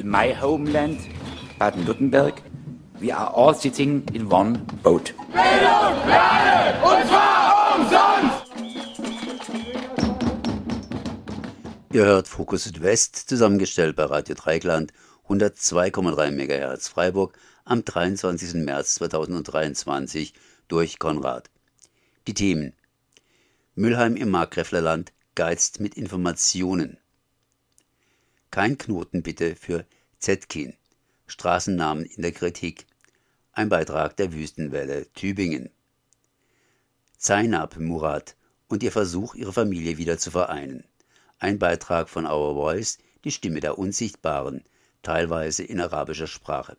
in my homeland, Baden-Württemberg, we are all sitting in one boat. Bildung alle, und zwar umsonst! Ihr hört Fokus Südwest, zusammengestellt bei Radio Dreikland, 102,3 MHz Freiburg am 23. März 2023 durch Konrad. Die Themen Müllheim im Markgräflerland geizt mit Informationen. Kein Knoten bitte für Zetkin. Straßennamen in der Kritik. Ein Beitrag der Wüstenwelle Tübingen. Zainab Murat und ihr Versuch, ihre Familie wieder zu vereinen. Ein Beitrag von Our Voice, die Stimme der Unsichtbaren, teilweise in arabischer Sprache.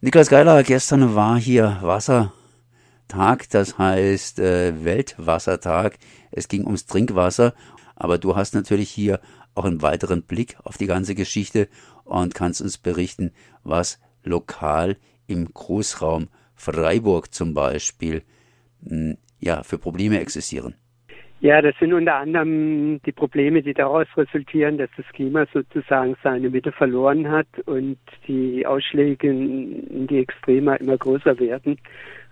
Niklas Geiler, gestern war hier Wassertag, das heißt äh, Weltwassertag. Es ging ums Trinkwasser, aber du hast natürlich hier auch einen weiteren Blick auf die ganze Geschichte und kannst uns berichten, was lokal im Großraum Freiburg zum Beispiel hm, ja, für Probleme existieren. Ja, das sind unter anderem die Probleme, die daraus resultieren, dass das Klima sozusagen seine Mitte verloren hat und die Ausschläge in die Extreme immer größer werden.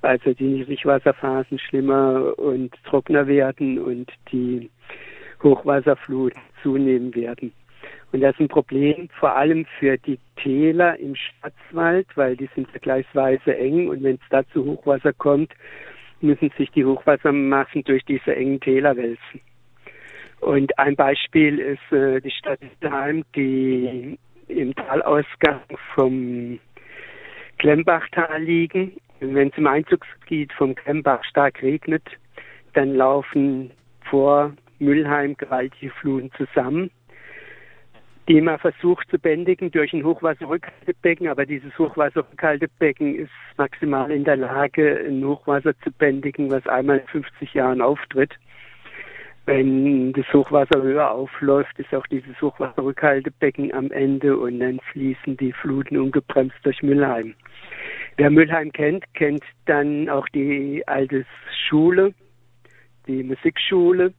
Also die Niedrigwasserphasen schlimmer und trockener werden und die Hochwasserflut zunehmen werden. Und das ist ein Problem vor allem für die Täler im Schwarzwald, weil die sind vergleichsweise eng und wenn es da zu Hochwasser kommt, müssen sich die Hochwassermassen durch diese engen Täler wälzen. Und ein Beispiel ist äh, die Stadt Daheim, die im Talausgang vom Klemmbachtal liegen. wenn es im Einzugsgebiet vom Klemmbach stark regnet, dann laufen vor Müllheim gewaltige Fluten zusammen die man versucht zu bändigen durch ein Hochwasserrückhaltebecken, aber dieses Hochwasserrückhaltebecken ist maximal in der Lage, ein Hochwasser zu bändigen, was einmal in 50 Jahren auftritt. Wenn das Hochwasser höher aufläuft, ist auch dieses Hochwasserrückhaltebecken am Ende und dann fließen die Fluten ungebremst durch Müllheim. Wer Müllheim kennt, kennt dann auch die alte Schule, die Musikschule,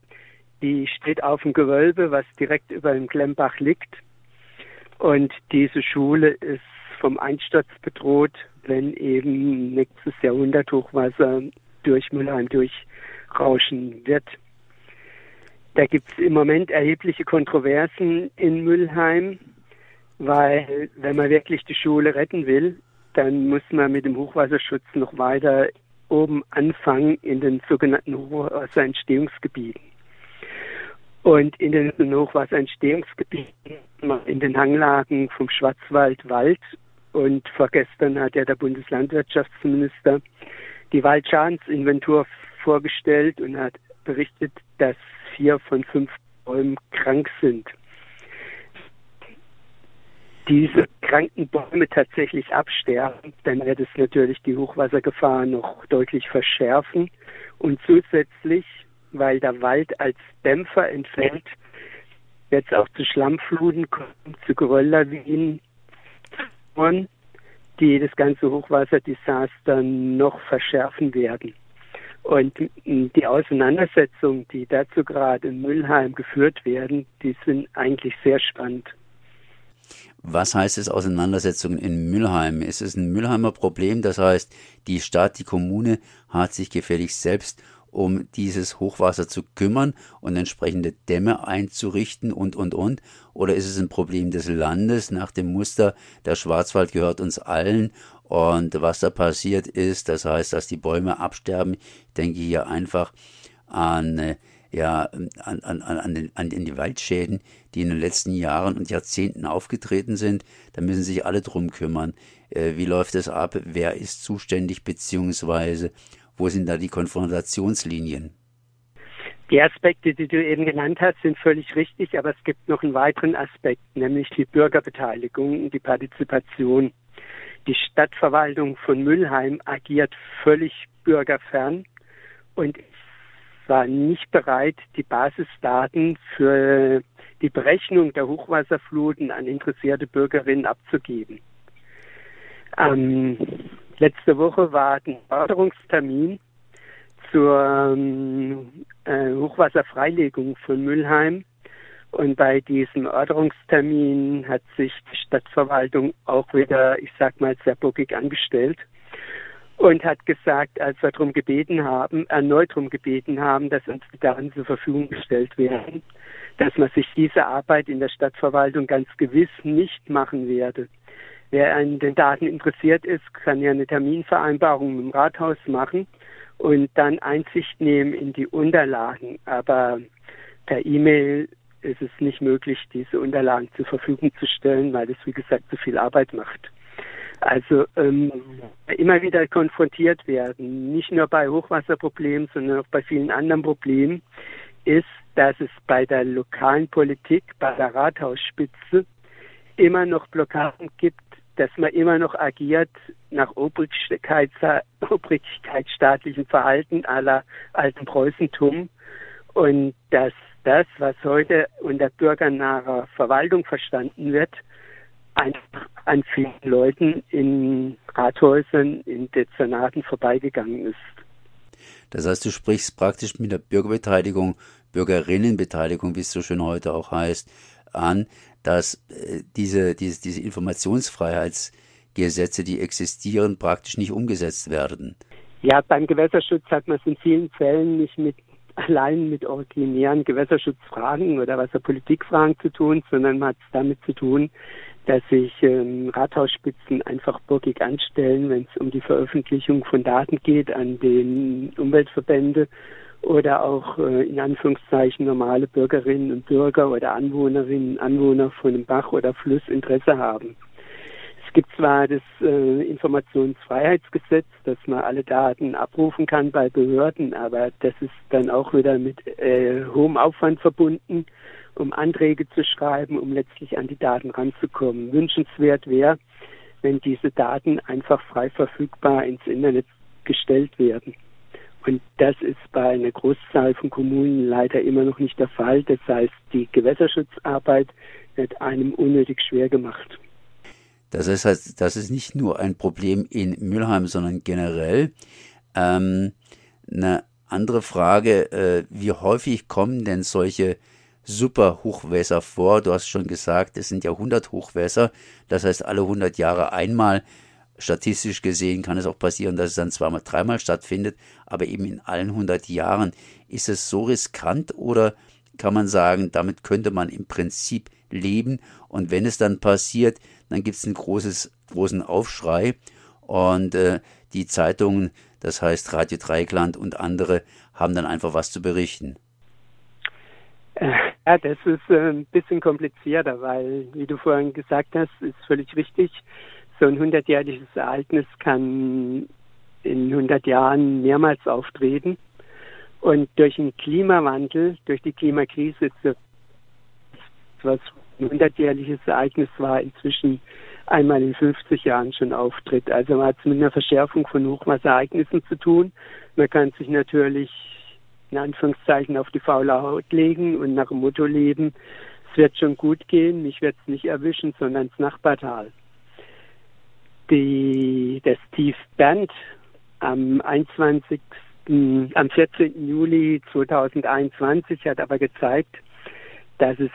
die steht auf dem Gewölbe, was direkt über dem Glembach liegt. Und diese Schule ist vom Einsturz bedroht, wenn eben nächstes Jahrhundert Hochwasser durch Müllheim durchrauschen wird. Da gibt es im Moment erhebliche Kontroversen in Müllheim, weil wenn man wirklich die Schule retten will, dann muss man mit dem Hochwasserschutz noch weiter oben anfangen in den sogenannten Hochwasserentstehungsgebieten. Und in den Hochwasserentstehungsgebieten, in den Hanglagen vom Schwarzwald, Wald. Und vorgestern hat ja der Bundeslandwirtschaftsminister die Waldschadensinventur vorgestellt und hat berichtet, dass vier von fünf Bäumen krank sind. Diese kranken Bäume tatsächlich absterben, dann wird es natürlich die Hochwassergefahr noch deutlich verschärfen. Und zusätzlich weil der Wald als Dämpfer entfällt, es auch zu Schlammfluten kommen, zu Gerölllawinen, die das ganze Hochwasserdesaster noch verschärfen werden. Und die Auseinandersetzungen, die dazu gerade in Müllheim geführt werden, die sind eigentlich sehr spannend. Was heißt es Auseinandersetzungen in Müllheim? Ist es ein Müllheimer Problem? Das heißt, die Stadt, die Kommune hat sich gefälligst selbst um dieses Hochwasser zu kümmern und entsprechende Dämme einzurichten und, und, und? Oder ist es ein Problem des Landes nach dem Muster, der Schwarzwald gehört uns allen und was da passiert ist, das heißt, dass die Bäume absterben. Ich denke hier einfach an, äh, ja, an, an, an, den, an die Waldschäden, die in den letzten Jahren und Jahrzehnten aufgetreten sind. Da müssen sich alle drum kümmern. Äh, wie läuft es ab? Wer ist zuständig? Beziehungsweise wo sind da die Konfrontationslinien? Die Aspekte, die du eben genannt hast, sind völlig richtig, aber es gibt noch einen weiteren Aspekt, nämlich die Bürgerbeteiligung und die Partizipation. Die Stadtverwaltung von Müllheim agiert völlig bürgerfern und war nicht bereit, die Basisdaten für die Berechnung der Hochwasserfluten an interessierte Bürgerinnen abzugeben. Ähm, Letzte Woche war ein Förderungstermin zur ähm, äh, Hochwasserfreilegung von Müllheim. Und bei diesem Orderungstermin hat sich die Stadtverwaltung auch wieder, ich sag mal, sehr bockig angestellt und hat gesagt, als wir darum gebeten haben, erneut darum gebeten haben, dass uns die Daten zur Verfügung gestellt werden, dass man sich diese Arbeit in der Stadtverwaltung ganz gewiss nicht machen werde. Wer an den Daten interessiert ist, kann ja eine Terminvereinbarung mit dem Rathaus machen und dann Einsicht nehmen in die Unterlagen. Aber per E-Mail ist es nicht möglich, diese Unterlagen zur Verfügung zu stellen, weil es, wie gesagt, zu viel Arbeit macht. Also ähm, immer wieder konfrontiert werden, nicht nur bei Hochwasserproblemen, sondern auch bei vielen anderen Problemen, ist, dass es bei der lokalen Politik, bei der Rathausspitze immer noch Blockaden gibt, dass man immer noch agiert nach obrigkeitsstaatlichem Verhalten aller alten Preußentum und dass das, was heute unter bürgernaher Verwaltung verstanden wird, einfach an vielen Leuten in Rathäusern, in Dezernaten vorbeigegangen ist. Das heißt, du sprichst praktisch mit der Bürgerbeteiligung, Bürgerinnenbeteiligung, wie es so schön heute auch heißt, an, dass äh, diese, diese, diese Informationsfreiheitsgesetze, die existieren, praktisch nicht umgesetzt werden. Ja, beim Gewässerschutz hat man es in vielen Fällen nicht mit allein mit originären Gewässerschutzfragen oder Wasserpolitikfragen zu tun, sondern man hat es damit zu tun, dass sich ähm, Rathausspitzen einfach burgig anstellen, wenn es um die Veröffentlichung von Daten geht an den Umweltverbände oder auch äh, in Anführungszeichen normale Bürgerinnen und Bürger oder Anwohnerinnen und Anwohner von einem Bach oder Fluss Interesse haben. Es gibt zwar das äh, Informationsfreiheitsgesetz, dass man alle Daten abrufen kann bei Behörden, aber das ist dann auch wieder mit äh, hohem Aufwand verbunden um Anträge zu schreiben, um letztlich an die Daten ranzukommen. Wünschenswert wäre, wenn diese Daten einfach frei verfügbar ins Internet gestellt werden. Und das ist bei einer Großzahl von Kommunen leider immer noch nicht der Fall. Das heißt, die Gewässerschutzarbeit wird einem unnötig schwer gemacht. Das heißt, das ist nicht nur ein Problem in Mülheim, sondern generell. Ähm, eine andere Frage, äh, wie häufig kommen denn solche Superhochwässer vor. Du hast schon gesagt, es sind ja 100 Hochwässer. Das heißt, alle 100 Jahre einmal. Statistisch gesehen kann es auch passieren, dass es dann zweimal, dreimal stattfindet. Aber eben in allen 100 Jahren. Ist es so riskant oder kann man sagen, damit könnte man im Prinzip leben. Und wenn es dann passiert, dann gibt es einen großen Aufschrei. Und äh, die Zeitungen, das heißt Radio Dreikland und andere, haben dann einfach was zu berichten. Ja, das ist äh, ein bisschen komplizierter, weil, wie du vorhin gesagt hast, ist völlig richtig. So ein hundertjähriges Ereignis kann in 100 Jahren mehrmals auftreten. Und durch den Klimawandel, durch die Klimakrise was ein hundertjähriges Ereignis war, inzwischen einmal in 50 Jahren schon auftritt. Also man hat es mit einer Verschärfung von Hochwasserereignissen zu tun. Man kann sich natürlich in Anführungszeichen auf die faule Haut legen und nach dem Motto leben, es wird schon gut gehen, mich wird es nicht erwischen, sondern das Nachbartal. Die, das Tief Bernd am 21. am 14. Juli 2021 hat aber gezeigt, dass es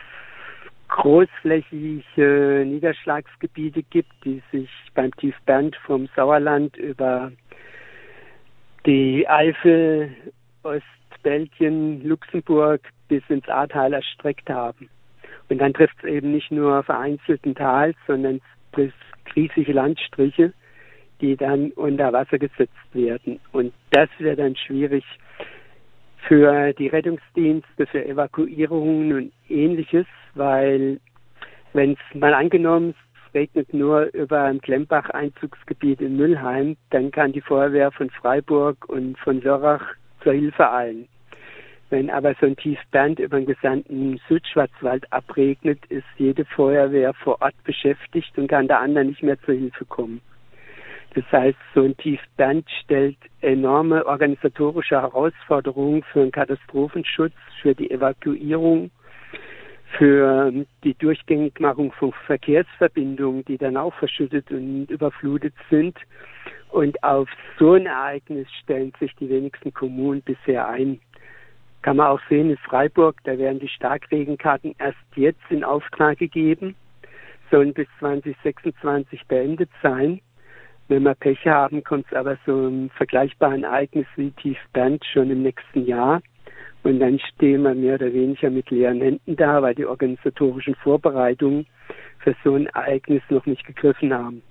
großflächige Niederschlagsgebiete gibt, die sich beim Tief Bernd vom Sauerland über die Eifel, Ost Belgien, Luxemburg bis ins Ahrtal erstreckt haben. Und dann trifft es eben nicht nur vereinzelten Tal, sondern es riesige Landstriche, die dann unter Wasser gesetzt werden. Und das wird dann schwierig für die Rettungsdienste, für Evakuierungen und ähnliches, weil wenn es mal angenommen es regnet nur über ein Klembach-Einzugsgebiet in Müllheim, dann kann die Feuerwehr von Freiburg und von Lörrach zur Hilfe eilen. Wenn aber so ein Tiefband über den gesamten Südschwarzwald abregnet, ist jede Feuerwehr vor Ort beschäftigt und kann der anderen nicht mehr zur Hilfe kommen. Das heißt, so ein Tiefband stellt enorme organisatorische Herausforderungen für den Katastrophenschutz, für die Evakuierung, für die Durchgängigmachung von Verkehrsverbindungen, die dann auch verschüttet und überflutet sind. Und auf so ein Ereignis stellen sich die wenigsten Kommunen bisher ein Kann man auch sehen in Freiburg, da werden die Starkregenkarten erst jetzt in Auftrag gegeben, sollen bis 2026 beendet sein. Wenn wir Pech haben, kommt es aber so einem vergleichbaren Ereignis wie Tief Bernd schon im nächsten Jahr. Und dann stehen wir mehr oder weniger mit leeren Händen da, weil die organisatorischen Vorbereitungen für so ein Ereignis noch nicht gegriffen haben.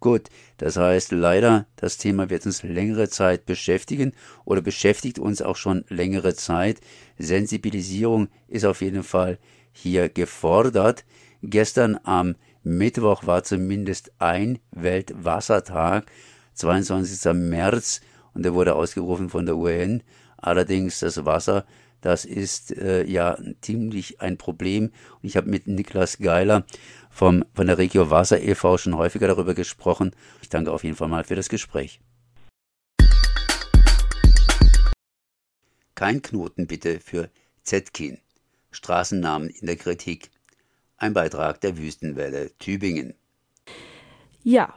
Gut, das heißt leider, das Thema wird uns längere Zeit beschäftigen oder beschäftigt uns auch schon längere Zeit. Sensibilisierung ist auf jeden Fall hier gefordert. Gestern am Mittwoch war zumindest ein Weltwassertag, 22. März, und der wurde ausgerufen von der UN. Allerdings das Wasser, das ist äh, ja ziemlich ein Problem. Und ich habe mit Niklas Geiler vom, von der Regio Wasser e.V. schon häufiger darüber gesprochen. Ich danke auf jeden Fall mal für das Gespräch. Kein Knoten bitte für Zetkin. Straßennamen in der Kritik. Ein Beitrag der Wüstenwelle Tübingen. Ja,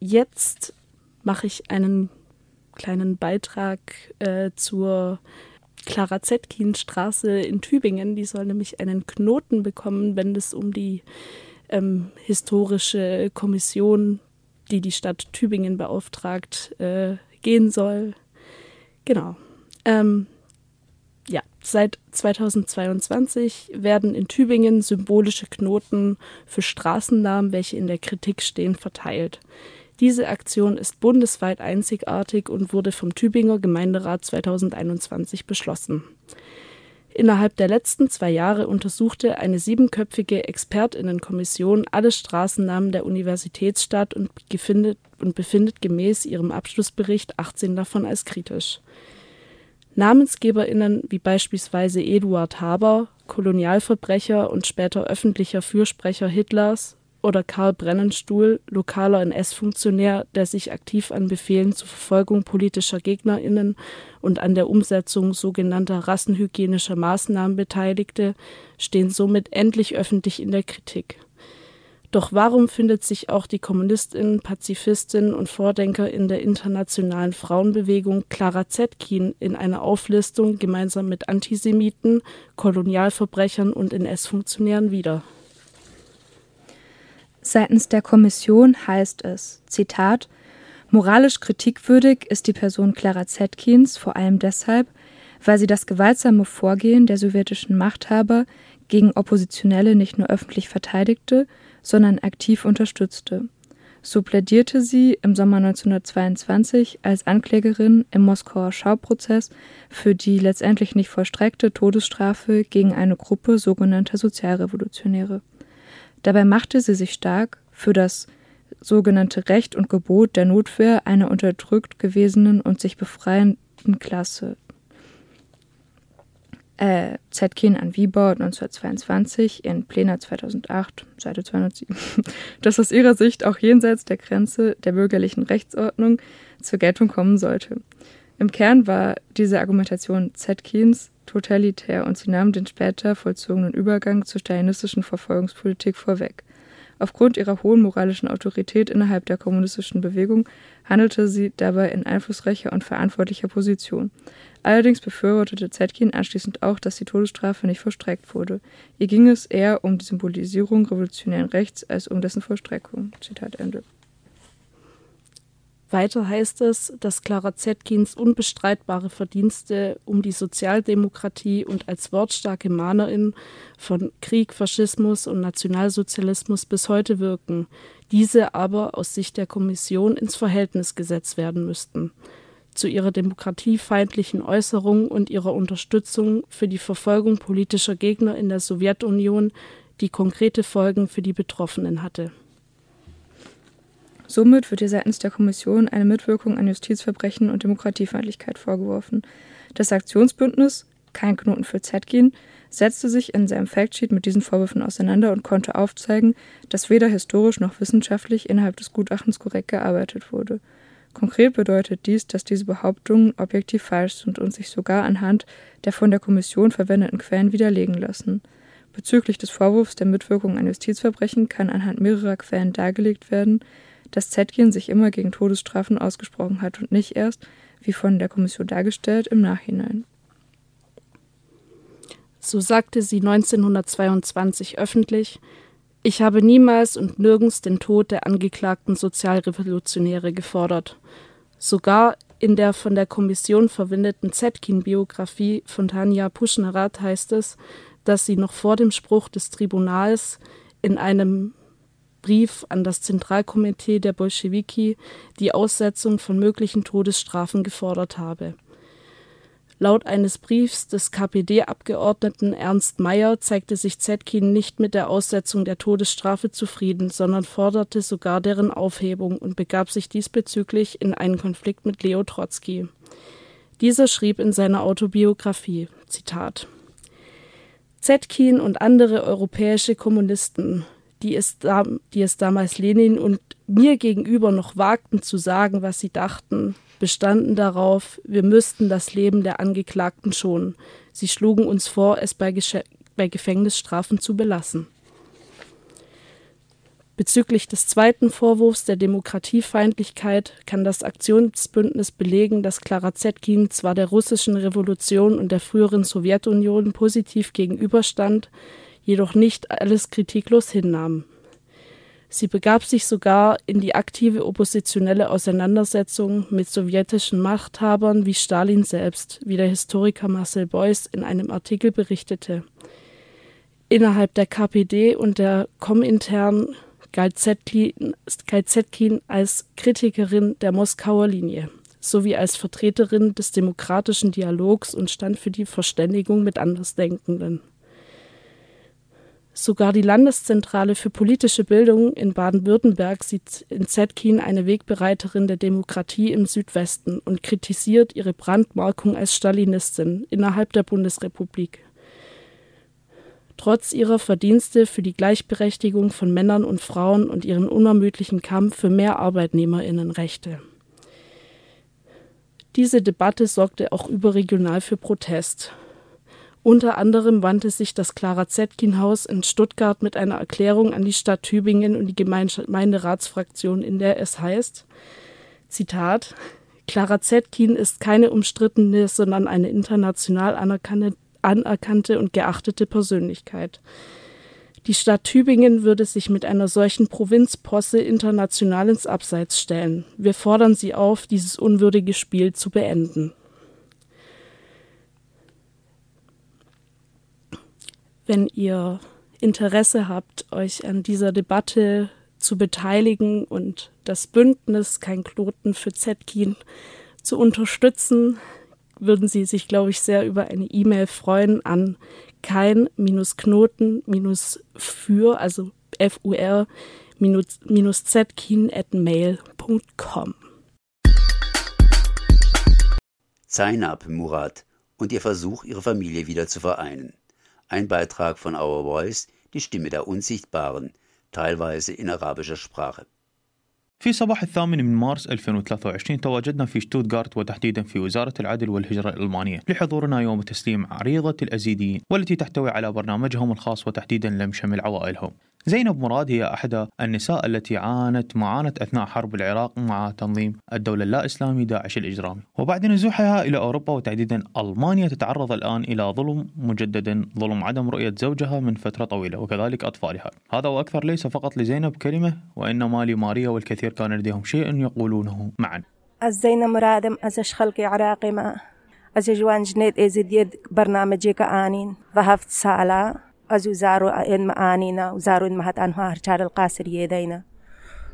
jetzt mache ich einen kleinen Beitrag äh, zur Clara Zetkin Straße in Tübingen. Die soll nämlich einen Knoten bekommen, wenn es um die ähm, historische Kommission, die die Stadt Tübingen beauftragt, äh, gehen soll. Genau. Ähm, ja, seit 2022 werden in Tübingen symbolische Knoten für Straßennamen, welche in der Kritik stehen, verteilt. Diese Aktion ist bundesweit einzigartig und wurde vom Tübinger Gemeinderat 2021 beschlossen. Innerhalb der letzten zwei Jahre untersuchte eine siebenköpfige Expertinnenkommission alle Straßennamen der Universitätsstadt und, und befindet gemäß ihrem Abschlussbericht 18 davon als kritisch. NamensgeberInnen wie beispielsweise Eduard Haber, Kolonialverbrecher und später öffentlicher Fürsprecher Hitlers, oder Karl Brennenstuhl, lokaler NS-Funktionär, der sich aktiv an Befehlen zur Verfolgung politischer GegnerInnen und an der Umsetzung sogenannter rassenhygienischer Maßnahmen beteiligte, stehen somit endlich öffentlich in der Kritik. Doch warum findet sich auch die Kommunistin, Pazifistin und Vordenkerin der internationalen Frauenbewegung Clara Zetkin in einer Auflistung gemeinsam mit Antisemiten, Kolonialverbrechern und NS-Funktionären wieder? Seitens der Kommission heißt es, Zitat, Moralisch kritikwürdig ist die Person Clara Zetkins vor allem deshalb, weil sie das gewaltsame Vorgehen der sowjetischen Machthaber gegen Oppositionelle nicht nur öffentlich verteidigte, sondern aktiv unterstützte. So plädierte sie im Sommer 1922 als Anklägerin im Moskauer Schauprozess für die letztendlich nicht vollstreckte Todesstrafe gegen eine Gruppe sogenannter Sozialrevolutionäre. Dabei machte sie sich stark für das sogenannte Recht und Gebot der Notwehr einer unterdrückt gewesenen und sich befreienden Klasse äh, Zetkin an Wiebau 1922 in Plena 2008, Seite 207, dass aus ihrer Sicht auch jenseits der Grenze der bürgerlichen Rechtsordnung zur Geltung kommen sollte. Im Kern war diese Argumentation Zetkins totalitär und sie nahm den später vollzogenen Übergang zur stalinistischen Verfolgungspolitik vorweg. Aufgrund ihrer hohen moralischen Autorität innerhalb der kommunistischen Bewegung handelte sie dabei in einflussreicher und verantwortlicher Position. Allerdings befürwortete Zetkin anschließend auch, dass die Todesstrafe nicht vollstreckt wurde. Ihr ging es eher um die Symbolisierung revolutionären Rechts als um dessen Vollstreckung. Zitat Ende. Weiter heißt es, dass Clara Zetkins unbestreitbare Verdienste um die Sozialdemokratie und als wortstarke Mahnerin von Krieg, Faschismus und Nationalsozialismus bis heute wirken, diese aber aus Sicht der Kommission ins Verhältnis gesetzt werden müssten zu ihrer demokratiefeindlichen Äußerung und ihrer Unterstützung für die Verfolgung politischer Gegner in der Sowjetunion, die konkrete Folgen für die Betroffenen hatte. Somit wird ihr seitens der Kommission eine Mitwirkung an Justizverbrechen und Demokratiefeindlichkeit vorgeworfen. Das Aktionsbündnis Kein Knoten für Zetkin setzte sich in seinem Factsheet mit diesen Vorwürfen auseinander und konnte aufzeigen, dass weder historisch noch wissenschaftlich innerhalb des Gutachtens korrekt gearbeitet wurde. Konkret bedeutet dies, dass diese Behauptungen objektiv falsch sind und sich sogar anhand der von der Kommission verwendeten Quellen widerlegen lassen. Bezüglich des Vorwurfs der Mitwirkung an Justizverbrechen kann anhand mehrerer Quellen dargelegt werden, dass Zetkin sich immer gegen Todesstrafen ausgesprochen hat und nicht erst, wie von der Kommission dargestellt, im Nachhinein. So sagte sie 1922 öffentlich, ich habe niemals und nirgends den Tod der angeklagten Sozialrevolutionäre gefordert. Sogar in der von der Kommission verwendeten Zetkin-Biografie von Tanja Puschnerat heißt es, dass sie noch vor dem Spruch des Tribunals in einem Brief an das Zentralkomitee der Bolschewiki die Aussetzung von möglichen Todesstrafen gefordert habe. Laut eines Briefs des KPD-Abgeordneten Ernst Meyer zeigte sich Zetkin nicht mit der Aussetzung der Todesstrafe zufrieden, sondern forderte sogar deren Aufhebung und begab sich diesbezüglich in einen Konflikt mit Leo Trotzki. Dieser schrieb in seiner Autobiografie, Zitat, Zetkin und andere europäische Kommunisten, die es, die es damals Lenin und mir gegenüber noch wagten zu sagen, was sie dachten, bestanden darauf, wir müssten das Leben der Angeklagten schonen. Sie schlugen uns vor, es bei, bei Gefängnisstrafen zu belassen. Bezüglich des zweiten Vorwurfs der Demokratiefeindlichkeit kann das Aktionsbündnis belegen, dass Klara Zetkin zwar der russischen Revolution und der früheren Sowjetunion positiv gegenüberstand, jedoch nicht alles kritiklos hinnahm. Sie begab sich sogar in die aktive oppositionelle Auseinandersetzung mit sowjetischen Machthabern wie Stalin selbst, wie der Historiker Marcel Beuys in einem Artikel berichtete. Innerhalb der KPD und der Komintern galt Zetkin als Kritikerin der Moskauer Linie sowie als Vertreterin des demokratischen Dialogs und stand für die Verständigung mit Andersdenkenden. Sogar die Landeszentrale für politische Bildung in Baden-Württemberg sieht in Zetkin eine Wegbereiterin der Demokratie im Südwesten und kritisiert ihre Brandmarkung als Stalinistin innerhalb der Bundesrepublik. Trotz ihrer Verdienste für die Gleichberechtigung von Männern und Frauen und ihren unermüdlichen Kampf für mehr Arbeitnehmerinnenrechte. Diese Debatte sorgte auch überregional für Protest. Unter anderem wandte sich das Clara Zetkin-Haus in Stuttgart mit einer Erklärung an die Stadt Tübingen und die Gemeinderatsfraktion, in der es heißt, Zitat, Clara Zetkin ist keine umstrittene, sondern eine international anerkannte, anerkannte und geachtete Persönlichkeit. Die Stadt Tübingen würde sich mit einer solchen Provinzposse international ins Abseits stellen. Wir fordern sie auf, dieses unwürdige Spiel zu beenden. Wenn ihr Interesse habt, euch an dieser Debatte zu beteiligen und das Bündnis Kein Knoten für Zetkin zu unterstützen, würden sie sich, glaube ich, sehr über eine E-Mail freuen an kein-knoten-für, also F-U-R, zetkin at mail.com. Zainab Murat und ihr Versuch, ihre Familie wieder zu vereinen. Ein Beitrag von Our Voice, die Stimme der Unsichtbaren, teilweise in arabischer Sprache. في صباح الثامن من مارس 2023 تواجدنا في شتوتغارت وتحديدا في وزارة العدل والهجرة الألمانية لحضورنا يوم تسليم عريضة الأزيديين والتي تحتوي على برنامجهم الخاص وتحديدا لم شمل عوائلهم زينب مراد هي أحدى النساء التي عانت معاناة أثناء حرب العراق مع تنظيم الدولة اللا إسلامي داعش الإجرامي. وبعد نزوحها إلى أوروبا وتحديدا ألمانيا تتعرض الآن إلى ظلم مجددا ظلم عدم رؤية زوجها من فترة طويلة وكذلك أطفالها. هذا وأكثر ليس فقط لزينب كلمة وإنما لماريا والكثير كان لديهم شيء يقولونه معا. زينب مرادم خلقي عراقي ما؟ أزجوان جنيد إزيد يد برنامجي كآنين سألا أزو زارو إن مآنينا وزارو إن مهات أنها هرشار القاسر يدينا.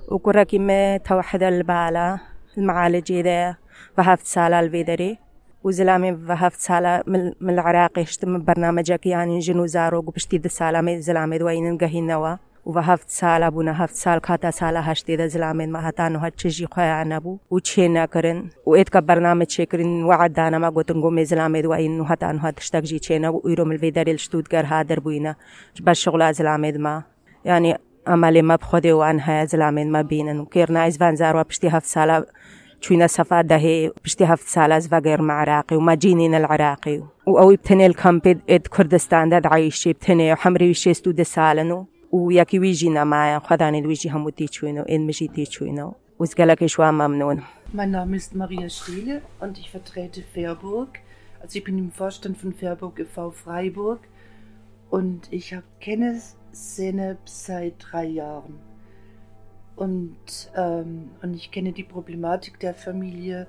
وكركي ما توحد البالا المعالج يدا فهفت سالا الفيدري. وزلامي فهفت سالا من العراق يشتم برنامجك يعني جنو زارو قبشتي مي زلامي دوين نقهي و وهفت سال ابونا هفت سال كاتا سالا هشتي ده زلامين ما هتانو هتشجي خويا عنبو وتشينا كرن وإيد كبرنامج شكرن وعد أنا ما قلت نقوم زلامد وإنه هتانو هتشتاجي تشينا وإيروم الفيدر الشتوتغر هادر بوينا باش شغلة زلامد ما يعني أمالي ما بخدي وعنها زلامد ما بينا وكيرنا عايز فانزار وبشتي هفت سالة تشوينا سفاد دهي بشتي هفت سالة زفاقير مع عراقي وما جينينا العراقي وأوي بتني الكامبيد إد كردستان داد عايشي بتني وحمري وشي ستود سالنو وياكي ويجي معايا خداني ويجي هم تيتشوينو إن مشي تيتشوينو وسجلك شو ممنون Mein Name ist Maria Steele und ich vertrete Fairburg. Also ich bin im Vorstand von Fairburg e.V. Freiburg Und ich kenne Seneb seit drei Jahren. Und, ähm, und ich kenne die Problematik der Familie.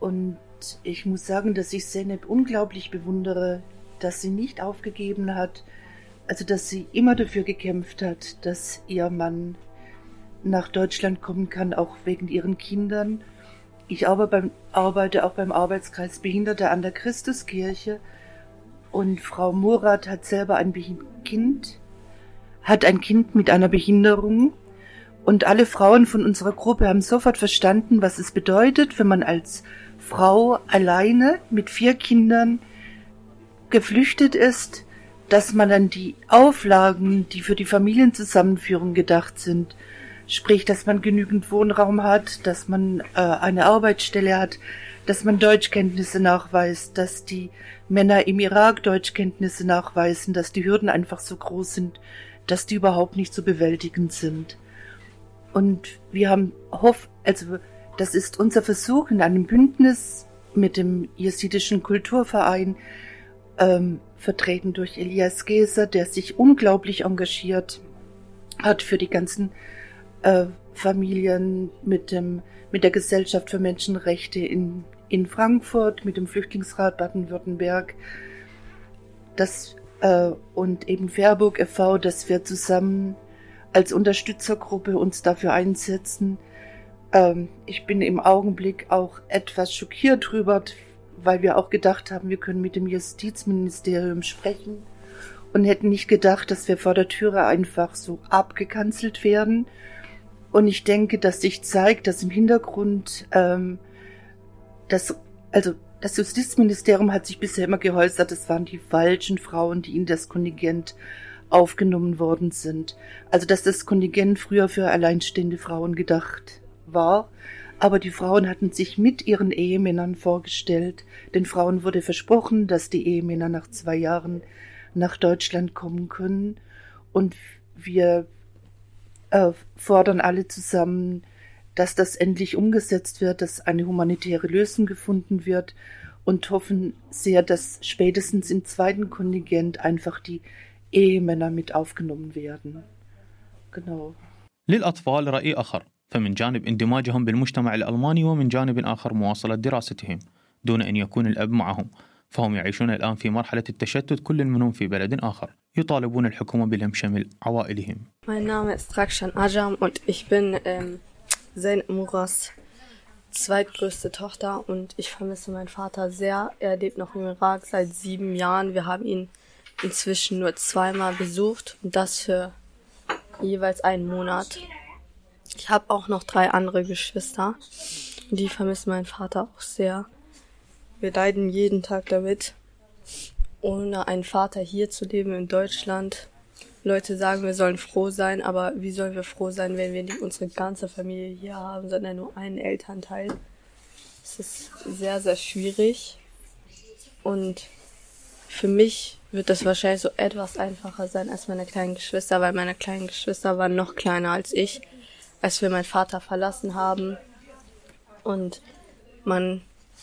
Und ich muss sagen, dass ich Seneb unglaublich bewundere, dass sie nicht aufgegeben hat, also dass sie immer dafür gekämpft hat, dass ihr Mann nach Deutschland kommen kann, auch wegen ihren Kindern. Ich arbeite auch beim Arbeitskreis Behinderte an der Christuskirche. Und Frau Murat hat selber ein Kind, hat ein Kind mit einer Behinderung. Und alle Frauen von unserer Gruppe haben sofort verstanden, was es bedeutet, wenn man als Frau alleine mit vier Kindern geflüchtet ist, dass man dann die Auflagen, die für die Familienzusammenführung gedacht sind, sprich, dass man genügend Wohnraum hat, dass man äh, eine Arbeitsstelle hat, dass man Deutschkenntnisse nachweist, dass die Männer im Irak Deutschkenntnisse nachweisen, dass die Hürden einfach so groß sind, dass die überhaupt nicht zu bewältigen sind. Und wir haben hoff, also das ist unser Versuch in einem Bündnis mit dem jesidischen Kulturverein, ähm, vertreten durch Elias Geser, der sich unglaublich engagiert hat für die ganzen äh, Familien mit dem mit der Gesellschaft für Menschenrechte in in Frankfurt, mit dem Flüchtlingsrat Baden-Württemberg, äh, und eben Fairburg e.V., dass wir zusammen als Unterstützergruppe uns dafür einsetzen. Ähm, ich bin im Augenblick auch etwas schockiert drüber, weil wir auch gedacht haben, wir können mit dem Justizministerium sprechen und hätten nicht gedacht, dass wir vor der Türe einfach so abgekanzelt werden. Und ich denke, dass sich zeigt, dass im Hintergrund ähm, das, also das Justizministerium hat sich bisher immer geäußert, es waren die falschen Frauen, die in das Kontingent aufgenommen worden sind. Also dass das Kontingent früher für alleinstehende Frauen gedacht war, aber die Frauen hatten sich mit ihren Ehemännern vorgestellt. Den Frauen wurde versprochen, dass die Ehemänner nach zwei Jahren nach Deutschland kommen können. Und wir äh, fordern alle zusammen, dass das endlich umgesetzt wird, dass eine humanitäre Lösung gefunden wird und hoffen sehr, dass spätestens im zweiten Kontingent einfach die Ehemänner mit aufgenommen werden. Genau. للأطفال رأي آخر فمن جانب اندماجهم بالمجتمع الألماني ومن جانب آخر مواصلة دراستهم دون أن يكون الأب معهم فهم يعيشون الآن في مرحلة التشتت كل منهم في بلد آخر يطالبون الحكومة بلم شمل عوائلهم Mein Name ist Rakshan Ajam und ich bin ähm, Zain Muras zweitgrößte Tochter und ich vermisse meinen Vater sehr. Er lebt noch im Irak seit sieben Jahren. Wir haben ihn inzwischen nur zweimal besucht und das für jeweils einen Monat. Ich habe auch noch drei andere Geschwister die vermissen meinen Vater auch sehr. Wir leiden jeden Tag damit. Ohne einen Vater hier zu leben in Deutschland Leute sagen, wir sollen froh sein, aber wie sollen wir froh sein, wenn wir nicht unsere ganze Familie hier haben, sondern nur einen Elternteil? Es ist sehr, sehr schwierig. Und für mich wird das wahrscheinlich so etwas einfacher sein als meine kleinen Geschwister, weil meine kleinen Geschwister waren noch kleiner als ich, als wir meinen Vater verlassen haben. Und man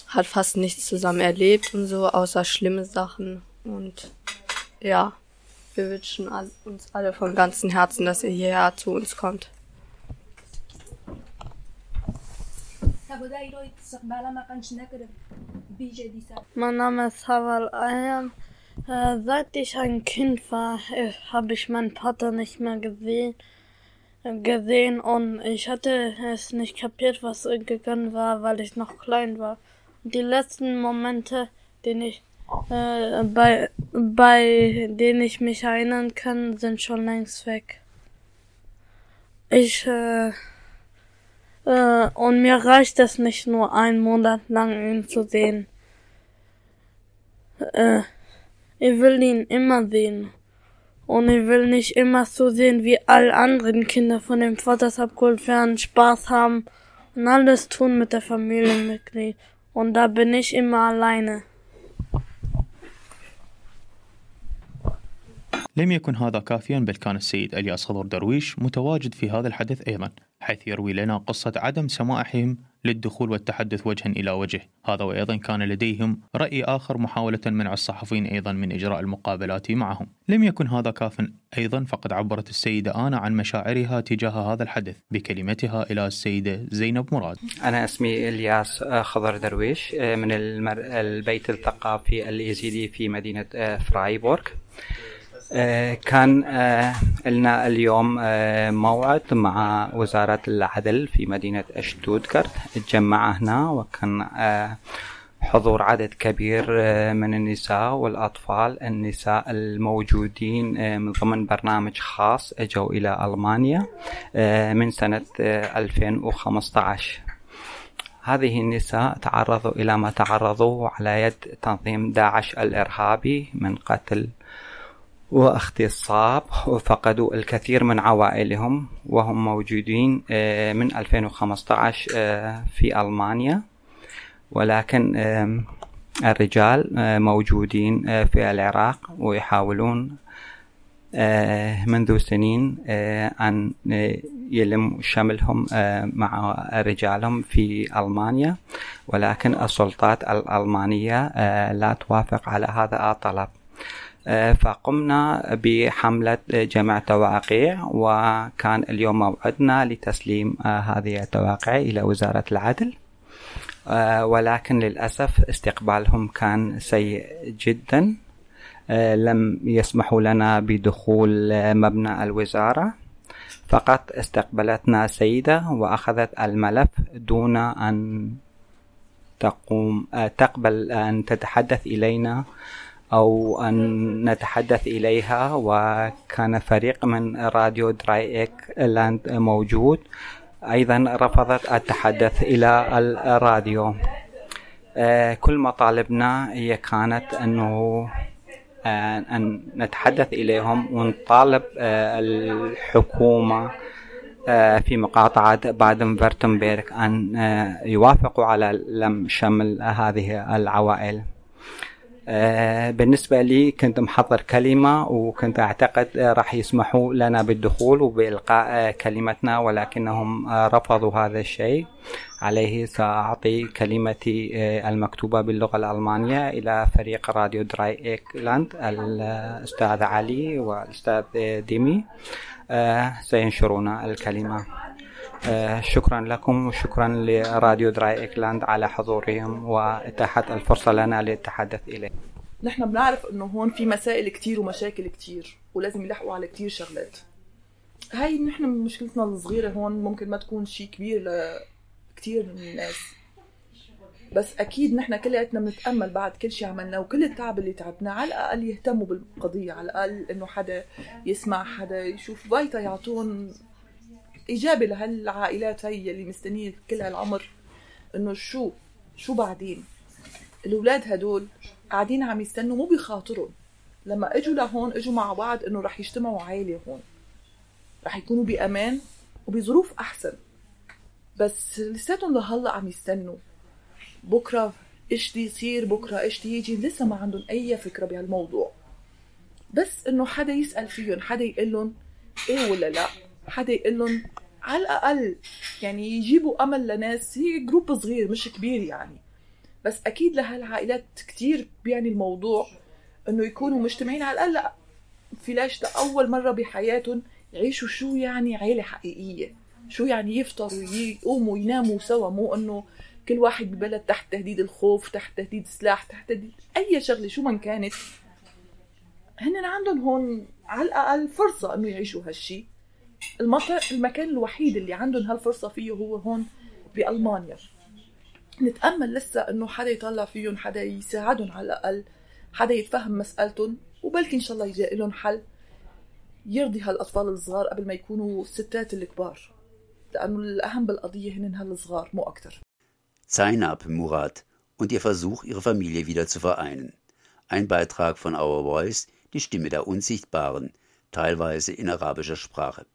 hat fast nichts zusammen erlebt und so, außer schlimme Sachen. Und ja. Wir wünschen uns alle von ganzem Herzen, dass ihr hierher zu uns kommt. Mein Name ist Haval Ayam. Äh, seit ich ein Kind war, äh, habe ich meinen Vater nicht mehr gesehen, gesehen und ich hatte es nicht kapiert, was gegangen war, weil ich noch klein war. Die letzten Momente, den ich äh, bei, bei denen ich mich erinnern kann, sind schon längst weg. Ich, äh, äh, und mir reicht es nicht nur einen Monat lang ihn zu sehen. Äh, ich will ihn immer sehen. Und ich will nicht immer so sehen, wie alle anderen Kinder von dem Vaters abgeholt werden, Spaß haben und alles tun mit der Familienmitglied. Und da bin ich immer alleine. لم يكن هذا كافيا بل كان السيد الياس خضر درويش متواجد في هذا الحدث أيضا حيث يروي لنا قصه عدم سماحهم للدخول والتحدث وجها إلى وجه. هذا وأيضا كان لديهم رأي آخر محاولة منع الصحفيين أيضا من إجراء المقابلات معهم. لم يكن هذا كافا أيضا فقد عبرت السيدة آنا عن مشاعرها تجاه هذا الحدث بكلمتها إلى السيدة زينب مراد. أنا اسمي إلياس خضر درويش من المر... البيت الثقافي اليزيدي في مدينة فرايبورغ. كان لنا اليوم موعد مع وزارة العدل في مدينة شتوتغارت تجمع هنا وكان حضور عدد كبير من النساء والأطفال النساء الموجودين من ضمن برنامج خاص أجوا إلى ألمانيا من سنة 2015 هذه النساء تعرضوا إلى ما تعرضوا على يد تنظيم داعش الإرهابي من قتل واغتصاب وفقدوا الكثير من عوائلهم وهم موجودين من 2015 في ألمانيا. ولكن الرجال موجودين في العراق ويحاولون منذ سنين أن يلم شملهم مع رجالهم في ألمانيا. ولكن السلطات الألمانية لا توافق على هذا الطلب. فقمنا بحملة جمع تواقيع وكان اليوم موعدنا لتسليم هذه التواقيع إلى وزارة العدل. ولكن للأسف استقبالهم كان سيء جدا. لم يسمحوا لنا بدخول مبنى الوزارة. فقط استقبلتنا سيدة وأخذت الملف دون أن تقوم تقبل أن تتحدث إلينا أو أن نتحدث إليها وكان فريق من راديو دراي إيك لاند موجود. أيضا رفضت التحدث إلى الراديو. كل مطالبنا هي كانت أنه أن نتحدث إليهم ونطالب الحكومة في مقاطعة بادن فيرتنبرغ أن يوافقوا على لم شمل هذه العوائل. بالنسبة لي كنت محضر كلمة وكنت أعتقد راح يسمحوا لنا بالدخول وبإلقاء كلمتنا ولكنهم رفضوا هذا الشيء. عليه سأعطي كلمتي المكتوبة باللغة الألمانية إلى فريق راديو دراي إيكلاند الأستاذ علي والأستاذ ديمي. سينشرون الكلمة. شكرا لكم وشكرا لراديو دراي إيكلاند على حضورهم وإتاحة الفرصة لنا للتحدث إليه نحن بنعرف إنه هون في مسائل كتير ومشاكل كتير ولازم يلحقوا على كتير شغلات. هاي نحن مشكلتنا الصغيرة هون ممكن ما تكون شيء كبير لكتير من الناس. بس أكيد نحن كلياتنا بنتأمل بعد كل شيء عملناه وكل التعب اللي تعبناه على الأقل يهتموا بالقضية على الأقل إنه حدا يسمع حدا يشوف. فايتا يعطون ايجابي لهالعائلات هي اللي مستنية كل هالعمر إنه شو شو بعدين؟ الأولاد هدول قاعدين عم يستنوا مو بخاطرهم لما إجوا لهون إجوا مع بعض إنه رح يجتمعوا عائلة هون. رح يكونوا بأمان وبظروف أحسن. بس لساتهم لهلأ عم يستنوا. بكرة إيش دي يصير؟ بكرة إيش دي يجي؟ لسه ما عندهم أي فكرة بهالموضوع. بس إنه حدا يسأل فيهم حدا يقول لهم إيه ولا لا؟ حدا يقول لهم على الأقل يعني يجيبوا أمل لناس. هي جروب صغير مش كبير يعني. بس أكيد لهالعائلات كتير بيعني الموضوع إنه يكونوا مجتمعين على الأقل. لا فلاش لاول مرة بحياتهم يعيشوا شو يعني عيلة حقيقية. شو يعني يفطروا يقوموا ويناموا سوا. مو إنه كل واحد ببلد تحت تهديد الخوف تحت تهديد سلاح تحت تهديد أي شغلة شو من كانت. هن عندهم هون على الأقل فرصة إنه يعيشوا هالشي. المطر المكان الوحيد اللي عندهم هالفرصة فيه هو هون بألمانيا نتأمل لسه إنه حدا يطلع فيهم حدا يساعدهم على الأقل حدا يتفهم مسألتهم وبلكي إن شاء الله يجي لهم حل يرضي هالأطفال الصغار قبل ما يكونوا الستات الكبار لأنه الأهم بالقضية هن هالصغار مو أكثر Zainab Murat und ihr Versuch, ihre Familie wieder zu vereinen. Ein Beitrag von Our Voice, die Stimme der Unsichtbaren, teilweise in arabischer Sprache.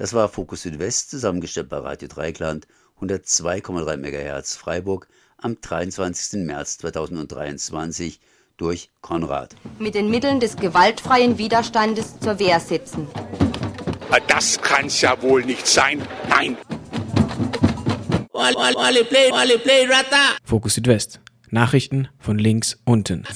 Das war Fokus Südwest, zusammengestellt bei Radio Dreikland, 102,3 MHz Freiburg, am 23. März 2023 durch Konrad. Mit den Mitteln des gewaltfreien Widerstandes zur Wehr setzen. Das kann's ja wohl nicht sein. Nein. Fokus Südwest. Nachrichten von links unten.